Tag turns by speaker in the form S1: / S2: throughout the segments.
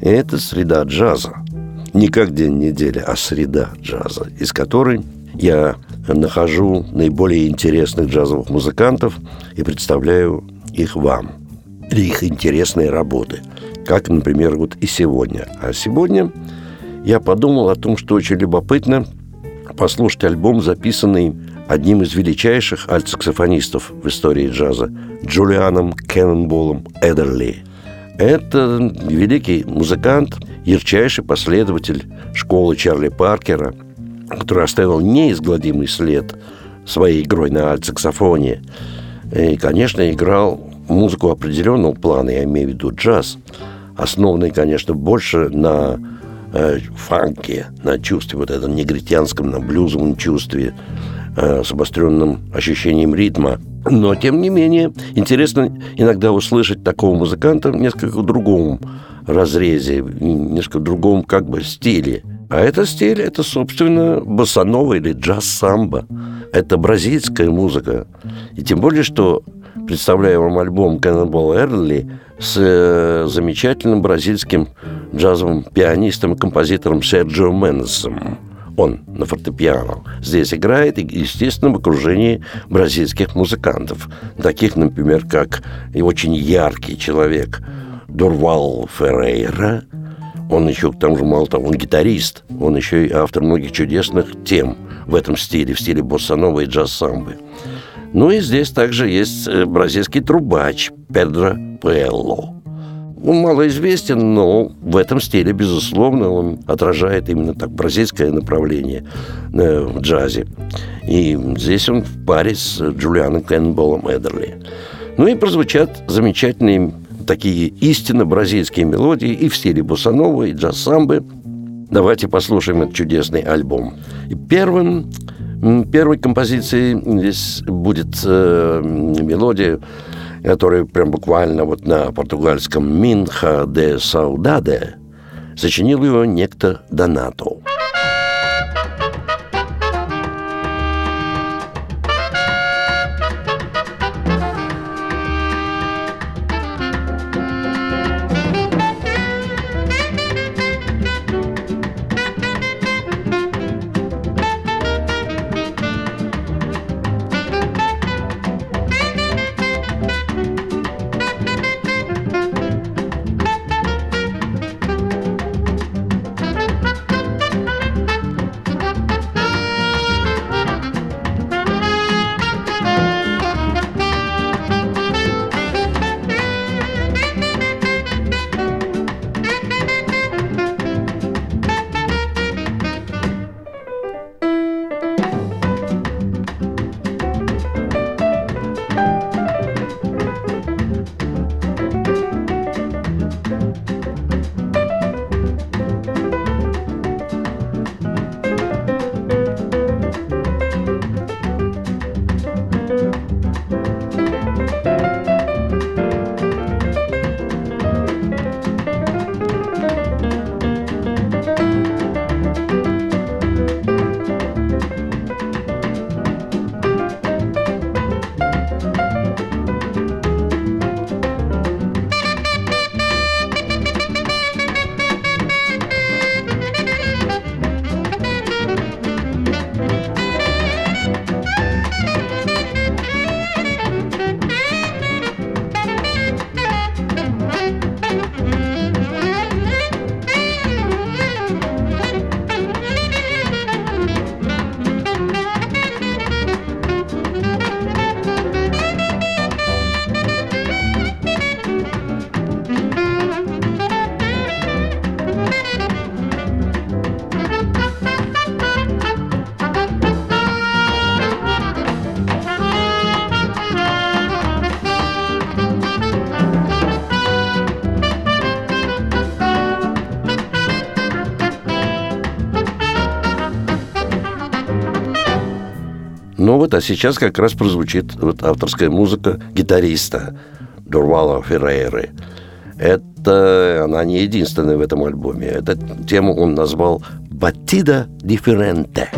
S1: Это среда джаза. Не как день недели, а среда джаза, из которой я нахожу наиболее интересных джазовых музыкантов и представляю их вам. Или их интересные работы. Как, например, вот и сегодня. А сегодня я подумал о том, что очень любопытно послушать альбом, записанный одним из величайших альтсаксофонистов в истории джаза Джулианом Кеннонболом Эдерли. Это великий музыкант, ярчайший последователь школы Чарли Паркера, который оставил неизгладимый след своей игрой на альтсаксофоне. И, конечно, играл музыку определенного плана, я имею в виду джаз, основанный, конечно, больше на э, фанке, на чувстве вот этом негритянском, на блюзовом чувстве, э, с обостренным ощущением ритма. Но, тем не менее, интересно иногда услышать такого музыканта в несколько другом разрезе, в несколько другом как бы стиле. А это стиль, это, собственно, босанова или джаз-самбо. Это бразильская музыка. И тем более, что представляю вам альбом Cannonball Эрли с э, замечательным бразильским джазовым пианистом и композитором Серджио Менесом. Он на фортепиано здесь играет, естественно, в окружении бразильских музыкантов, таких, например, как и очень яркий человек Дурвал Феррейра. Он еще, к тому же, мало того, он гитарист, он еще и автор многих чудесных тем в этом стиле, в стиле боссанова и джаз-самбы. Ну и здесь также есть э, бразильский трубач Педро Пелло. Он малоизвестен, но в этом стиле, безусловно, он отражает именно так бразильское направление э, в джазе. И здесь он в паре с Джулианом Кеннболом Эдерли. Ну и прозвучат замечательные такие истинно бразильские мелодии и в стиле босанова, и джаз-самбы. Давайте послушаем этот чудесный альбом. И первым Первой композицией здесь будет э, мелодия, которая прям буквально вот на португальском «Минха де Саудаде» сочинил ее некто Донато. Ну а сейчас как раз прозвучит вот авторская музыка гитариста Дурвала Феррейры. Это она не единственная в этом альбоме. Эту тему он назвал «Батида дифференте».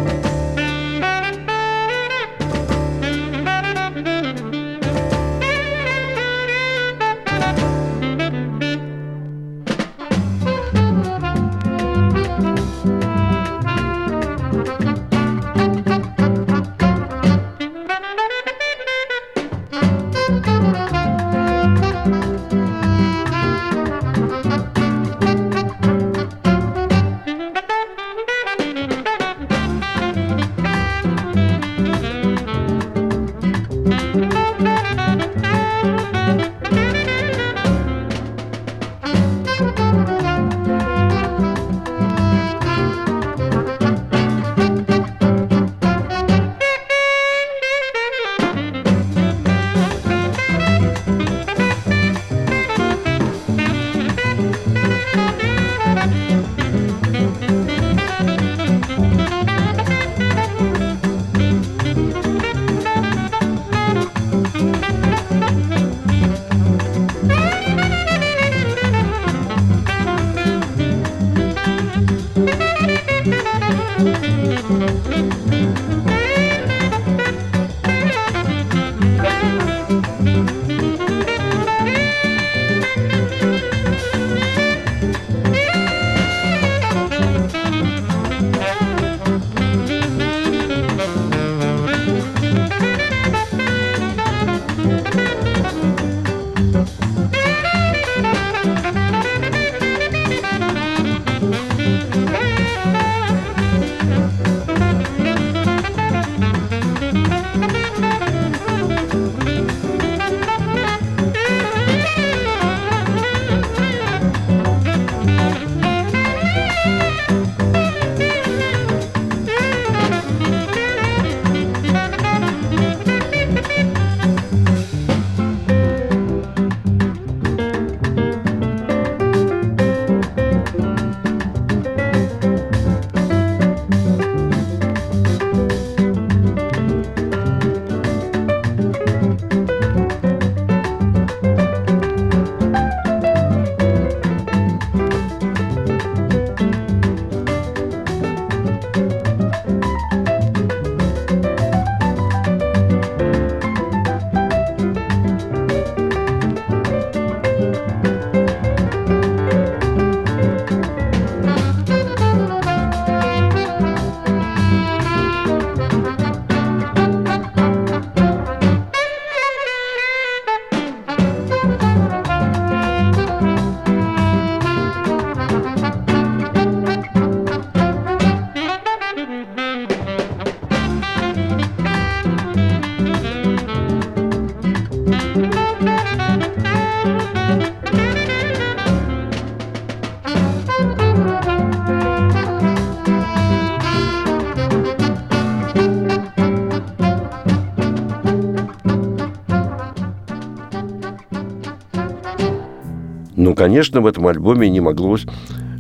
S1: Конечно, в этом альбоме не могло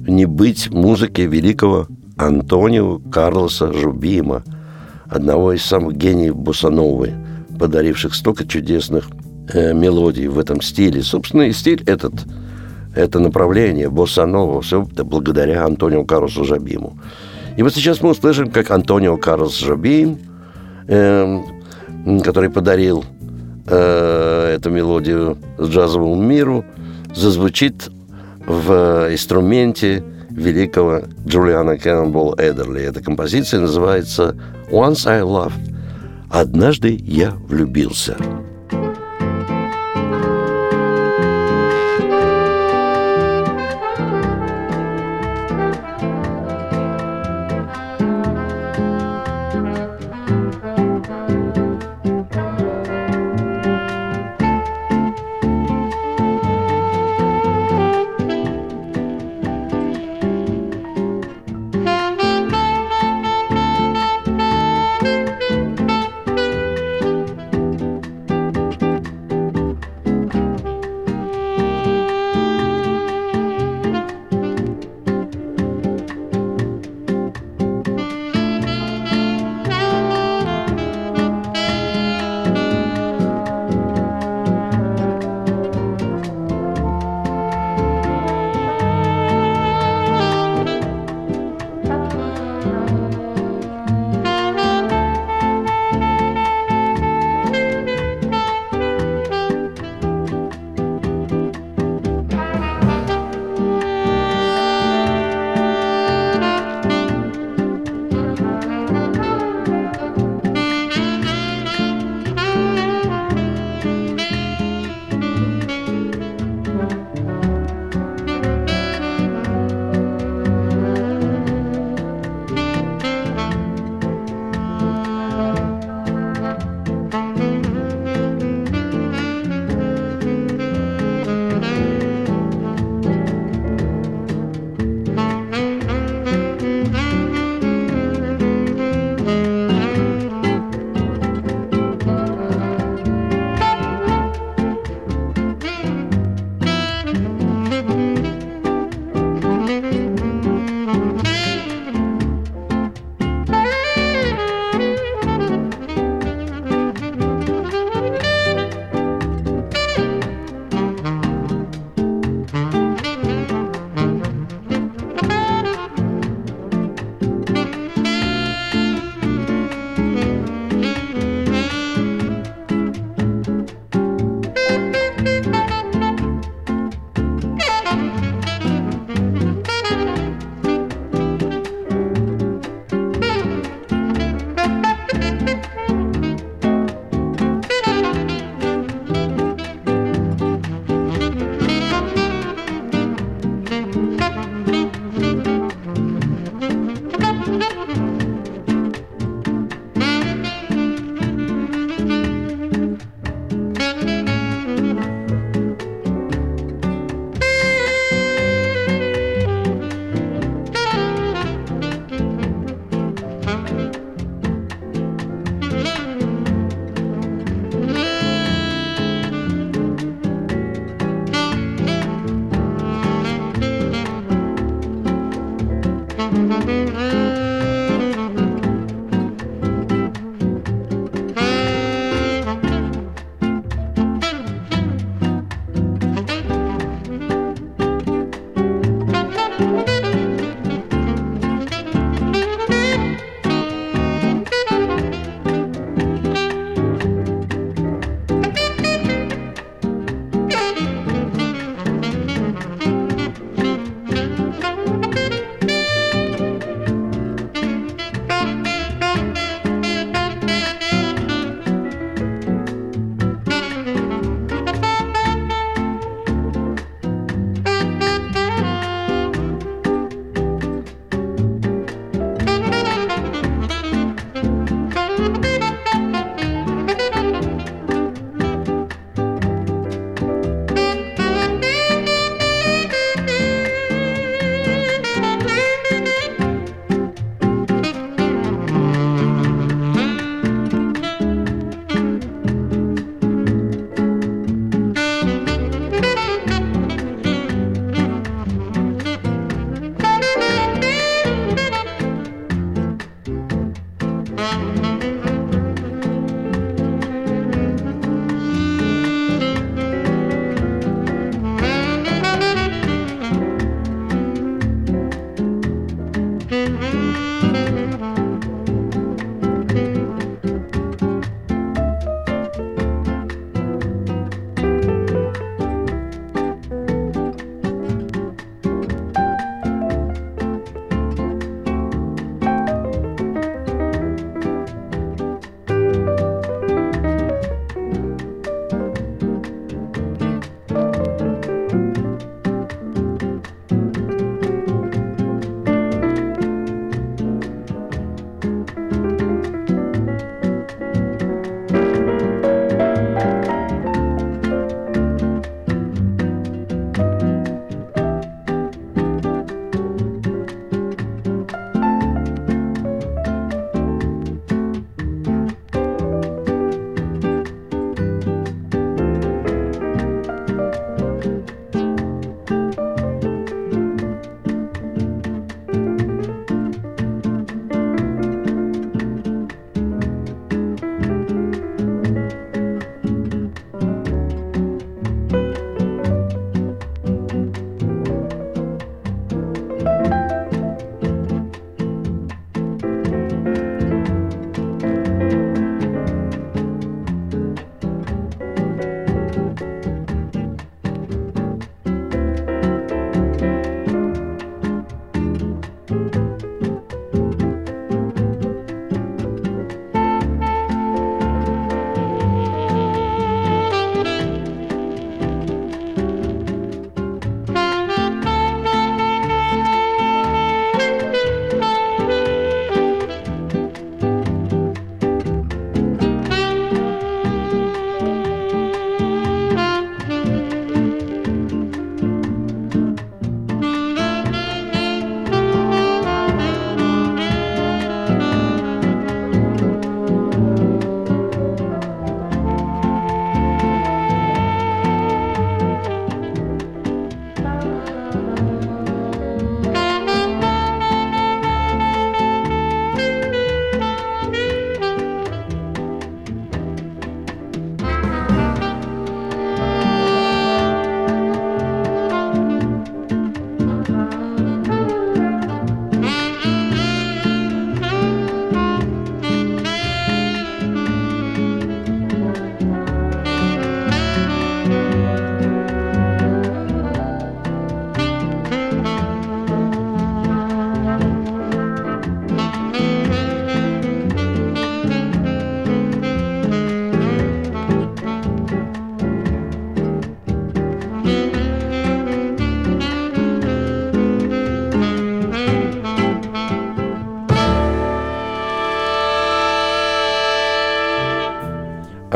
S1: не быть музыки великого Антонио Карлоса Жубима, одного из самых гениев Босановы, подаривших столько чудесных э, мелодий в этом стиле. Собственно, и стиль этот, это направление Босанова, все это благодаря Антонио Карлосу Жабиму. И вот сейчас мы услышим, как Антонио Карлос Жабим, э, который подарил э, эту мелодию джазовому миру – зазвучит в инструменте великого Джулиана Кеннонбол Эдерли. Эта композиция называется «Once I Loved» – «Однажды я влюбился».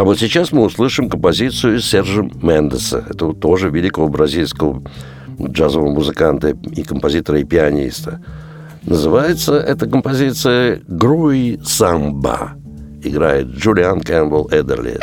S1: А вот сейчас мы услышим композицию Сержа Мендеса. Это тоже великого бразильского джазового музыканта и композитора и пианиста. Называется эта композиция «Груи самба». Играет Джулиан Кэмпбелл Эдерли.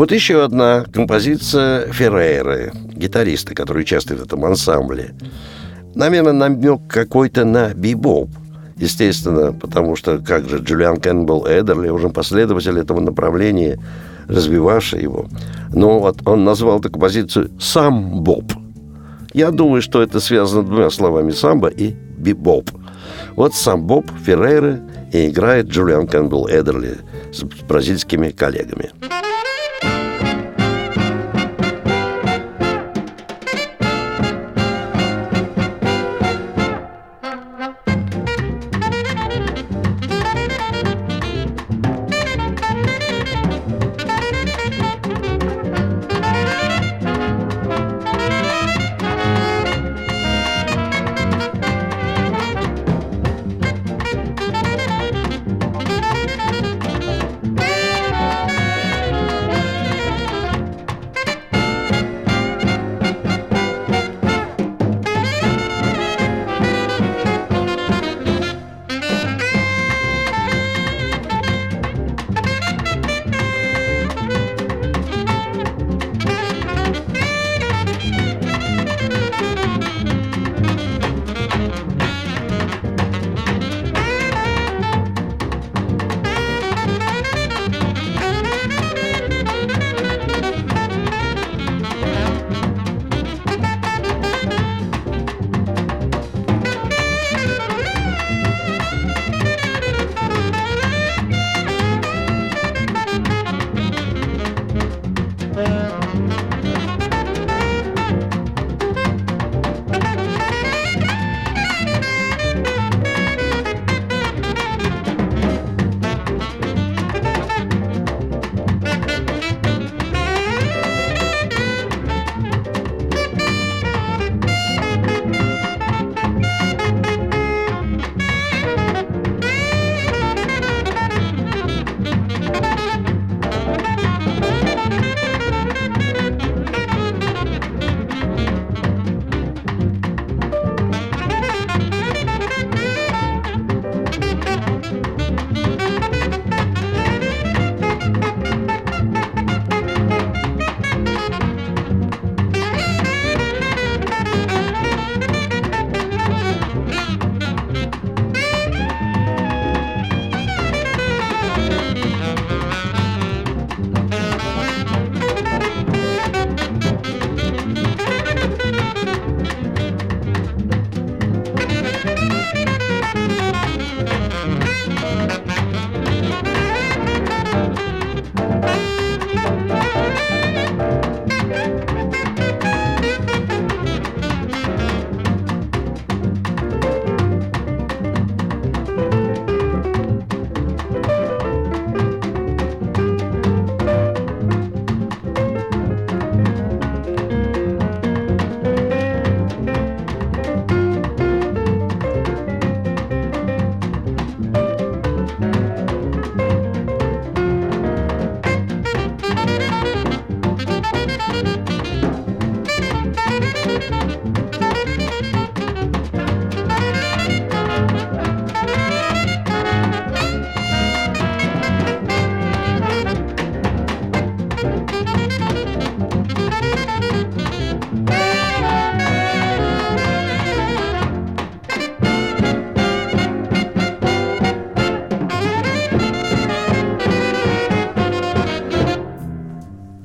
S1: Вот еще одна композиция Феррейры, гитариста, который участвует в этом ансамбле. Наверное, намек какой-то на бибоп. Естественно, потому что как же Джулиан Кэмпбелл Эдерли, уже последователь этого направления, развивавший его. Но вот он назвал эту композицию «Самбоп». Я думаю, что это связано двумя словами «самбо» и «бибоп». Вот самбоп Феррейры и играет Джулиан Кэмпбелл Эдерли с бразильскими коллегами.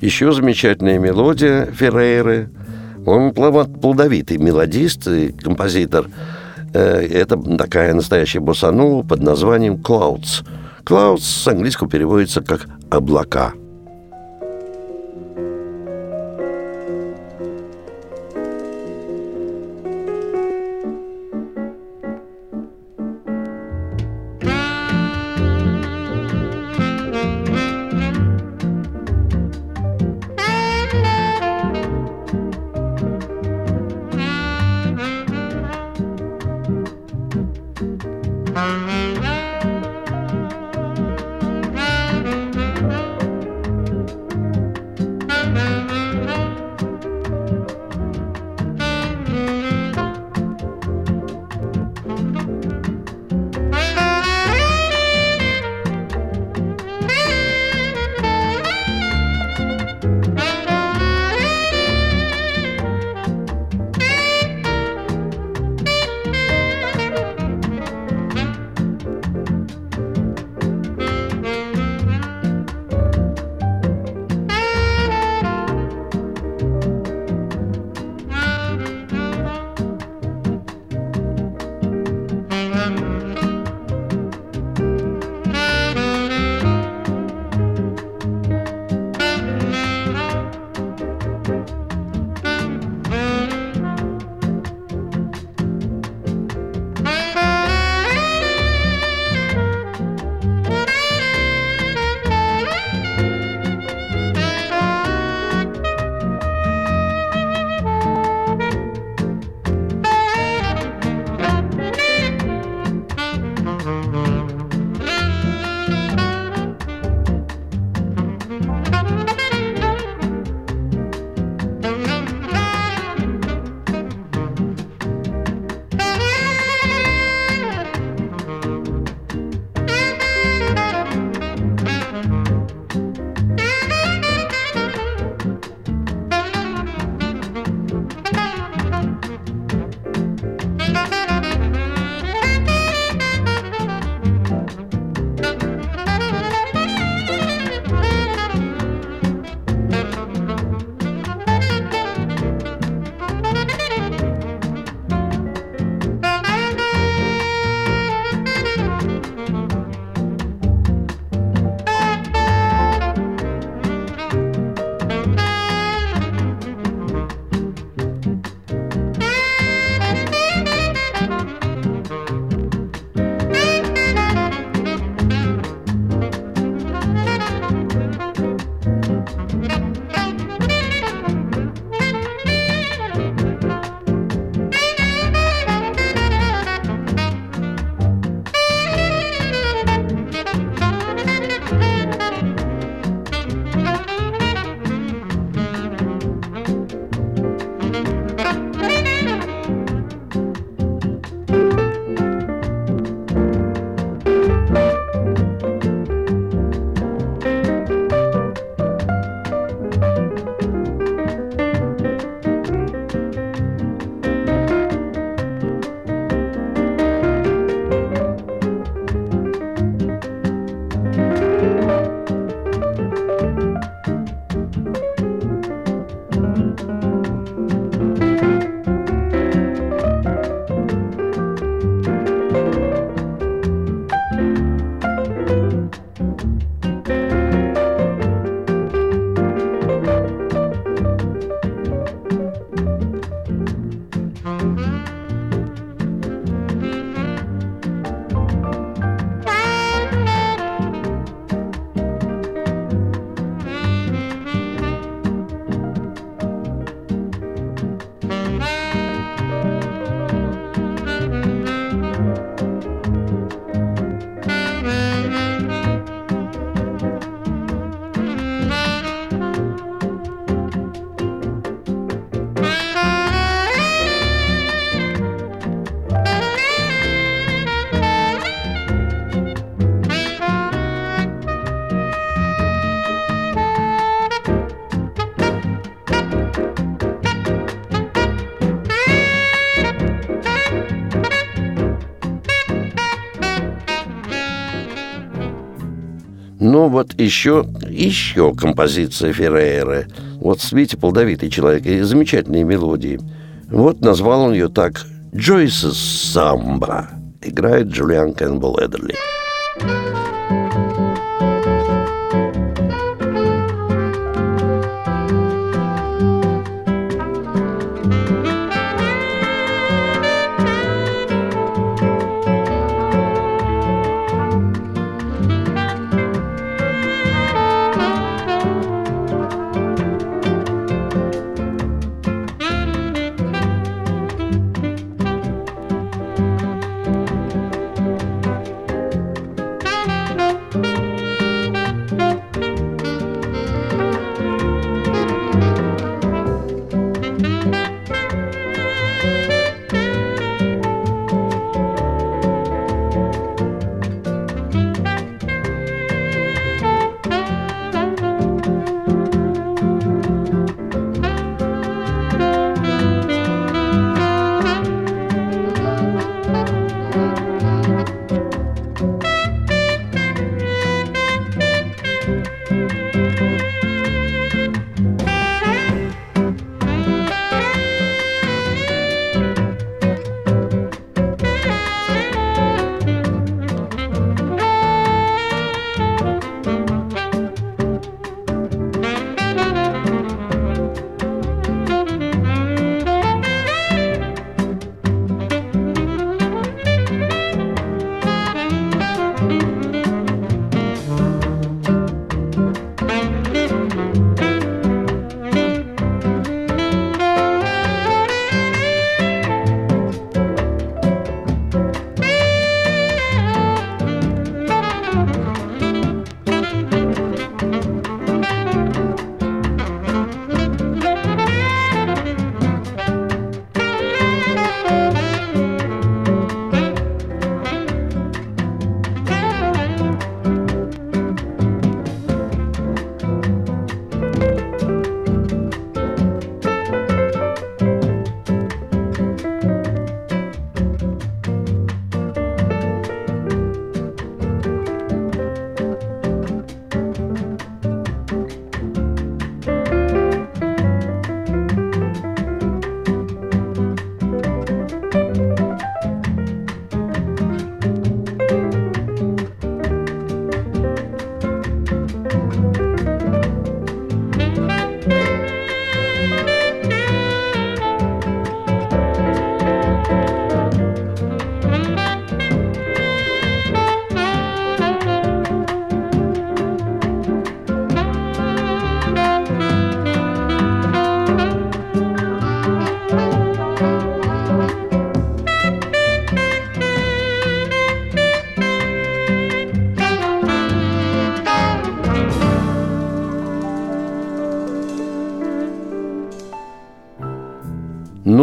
S1: Еще замечательная мелодия Феррейры. Он плодовитый мелодист и композитор. Э, это такая настоящая босанова под названием «Clouds». «Clouds» с английского переводится как «облака». Ну вот еще, еще композиция Феррейры. Вот видите, плодовитый человек и замечательные мелодии. Вот назвал он ее так «Джойс's Самба». Играет Джулиан Кэмпбелл Эдерли.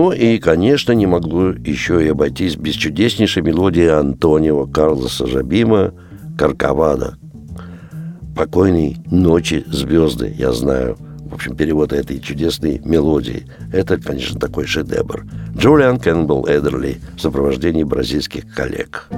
S1: Ну и, конечно, не могло еще и обойтись без чудеснейшей мелодии Антонио Карлоса Жабима «Карковада». «Покойной ночи, звезды», я знаю. В общем, перевод этой чудесной мелодии. Это, конечно, такой шедевр. Джулиан Кэмпбелл Эдерли в сопровождении бразильских коллег.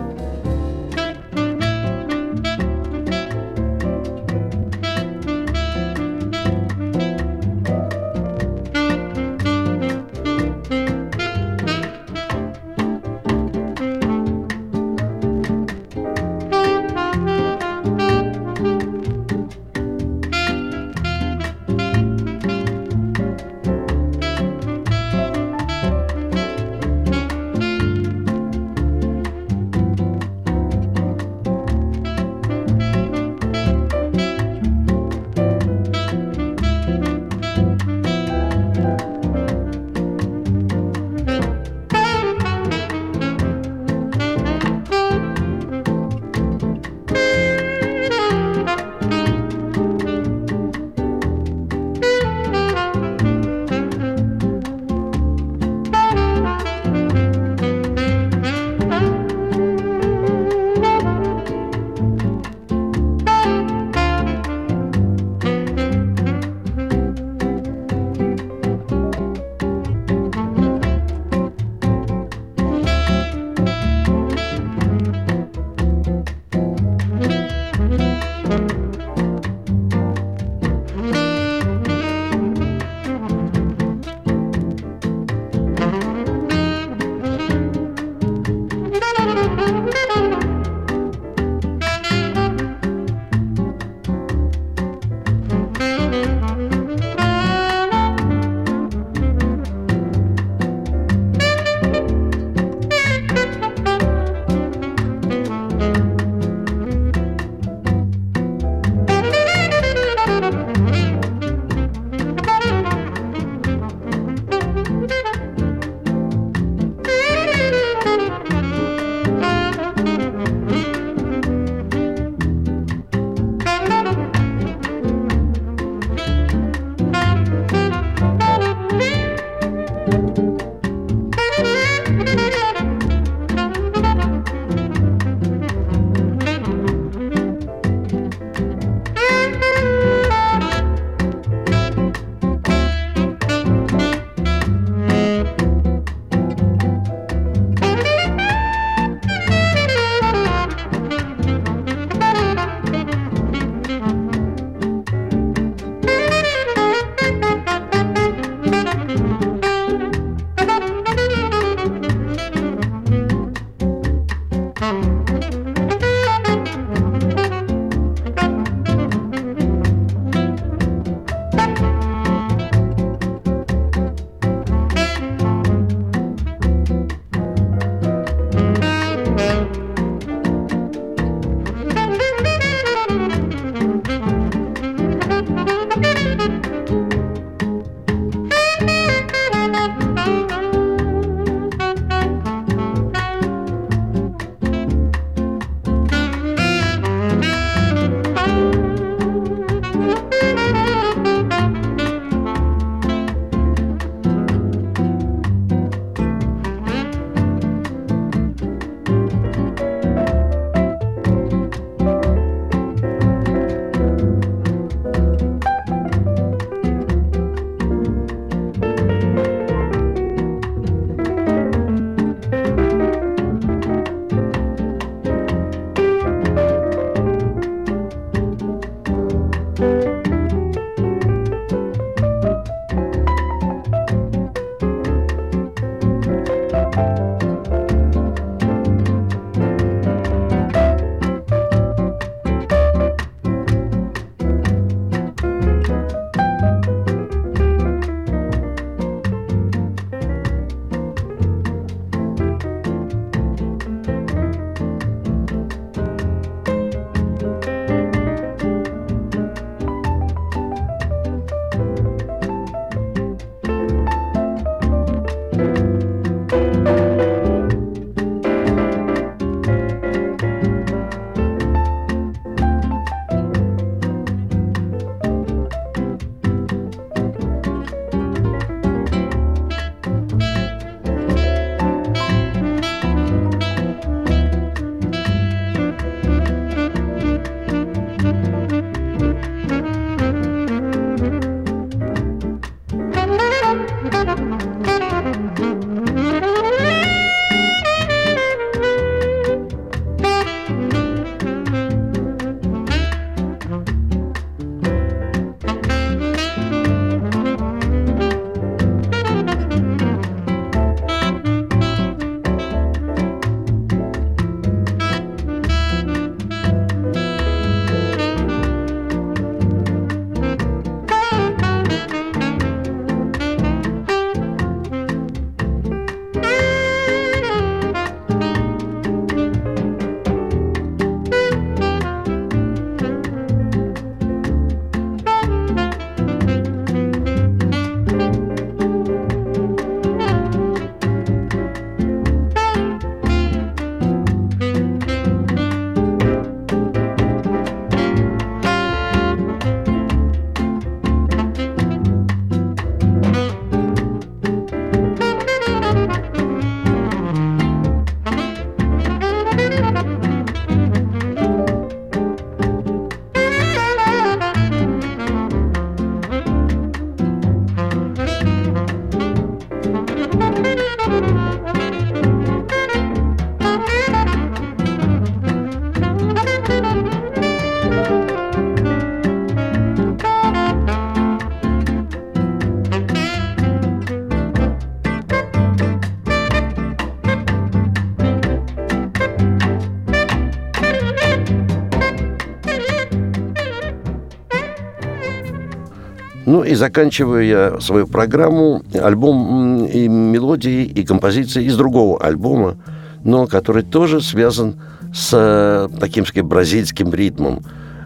S1: Ну и заканчиваю я свою программу альбом и мелодии, и композиции из другого альбома, но который тоже связан с э, таким, сказать, бразильским ритмом,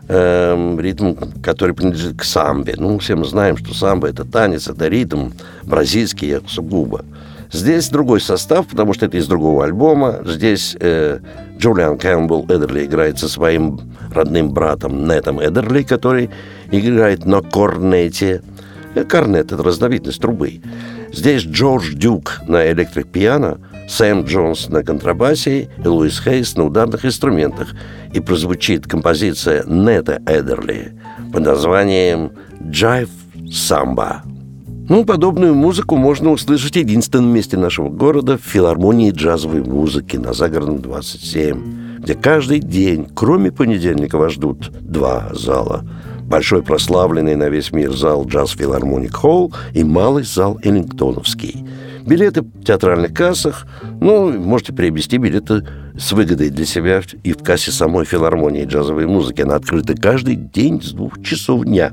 S1: э, ритм, который принадлежит к самбе. Ну, все мы знаем, что самбо – это танец, это ритм бразильский сугубо. Здесь другой состав, потому что это из другого альбома. Здесь э, Джулиан Кэмпбелл Эдерли играет со своим родным братом Нетом Эдерли, который играет на корнете. Э, корнет – это разновидность трубы. Здесь Джордж Дюк на электрик-пиано, Сэм Джонс на контрабасе и Луис Хейс на ударных инструментах. И прозвучит композиция Нета Эдерли под названием «Jive Samba». Ну, подобную музыку можно услышать в единственном месте нашего города в филармонии джазовой музыки на Загородном 27, где каждый день, кроме понедельника, вас ждут два зала. Большой прославленный на весь мир зал Джаз Филармоник Холл и малый зал Эллингтоновский. Билеты в театральных кассах, ну, можете приобрести билеты с выгодой для себя и в кассе самой филармонии джазовой музыки. Она открыта каждый день с двух часов дня.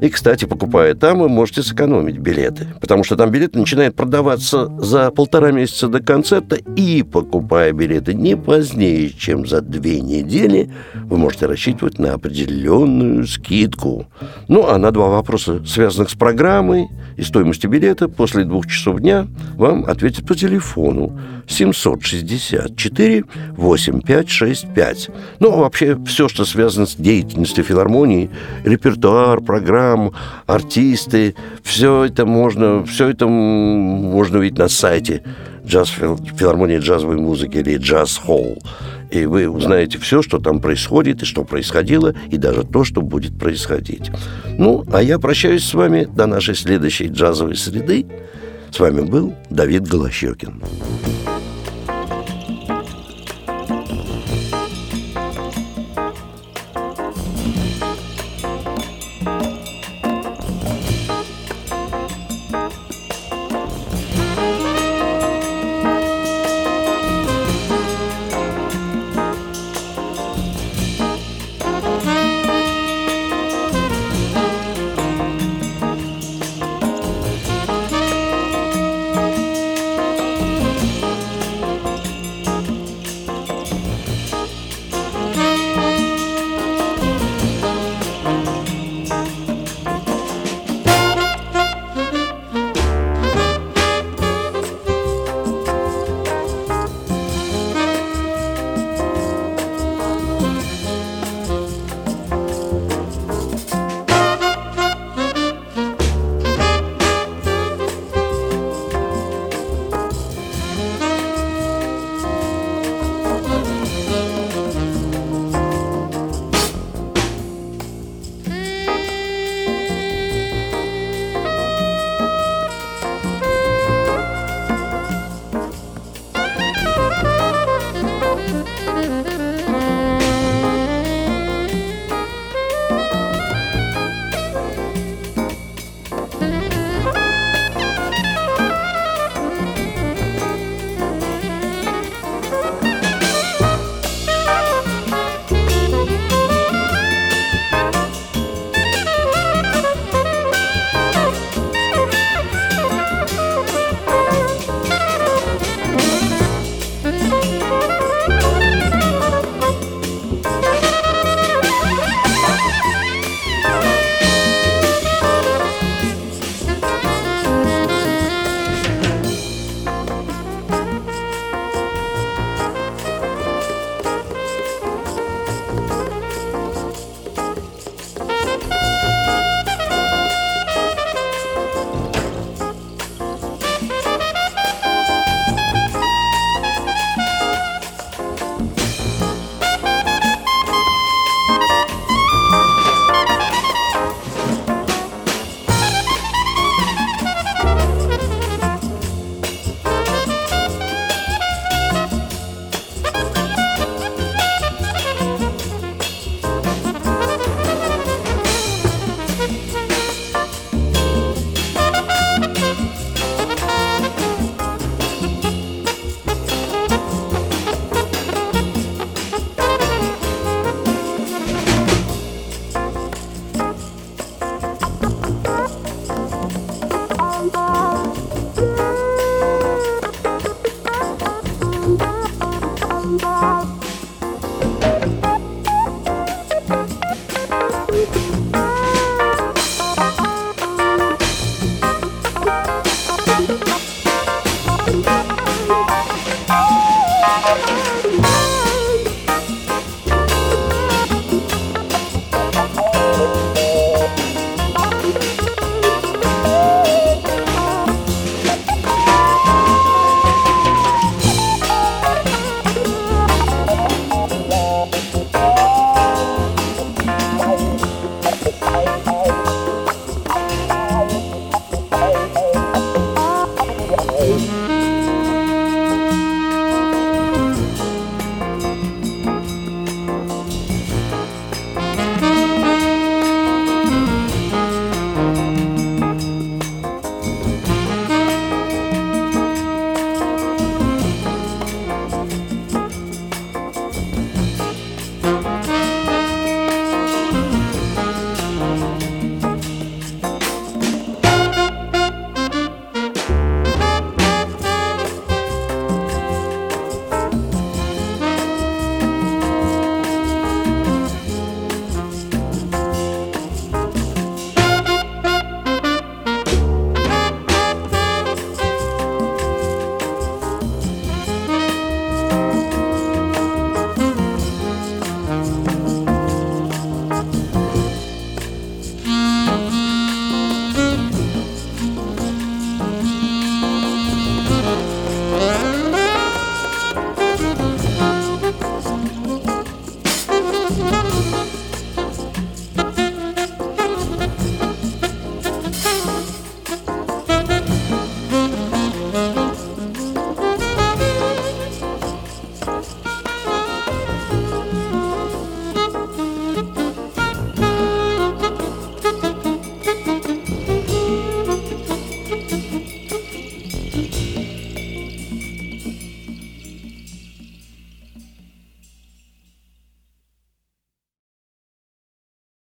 S1: И, кстати, покупая там, вы можете сэкономить билеты. Потому что там билеты начинают продаваться за полтора месяца до концерта. И, покупая билеты не позднее, чем за две недели, вы можете рассчитывать на определенную скидку. Ну, а на два вопроса, связанных с программой и стоимостью билета, после двух часов дня вам ответят по телефону 764 8565. Ну, вообще, все, что связано с деятельностью филармонии, репертуар, программ, артисты, все это можно, все это можно увидеть на сайте джаз, филармонии джазовой музыки или джаз холл. И вы узнаете все, что там происходит, и что происходило, и даже то, что будет происходить. Ну, а я прощаюсь с вами до нашей следующей джазовой среды. С вами был Давид Голощекин.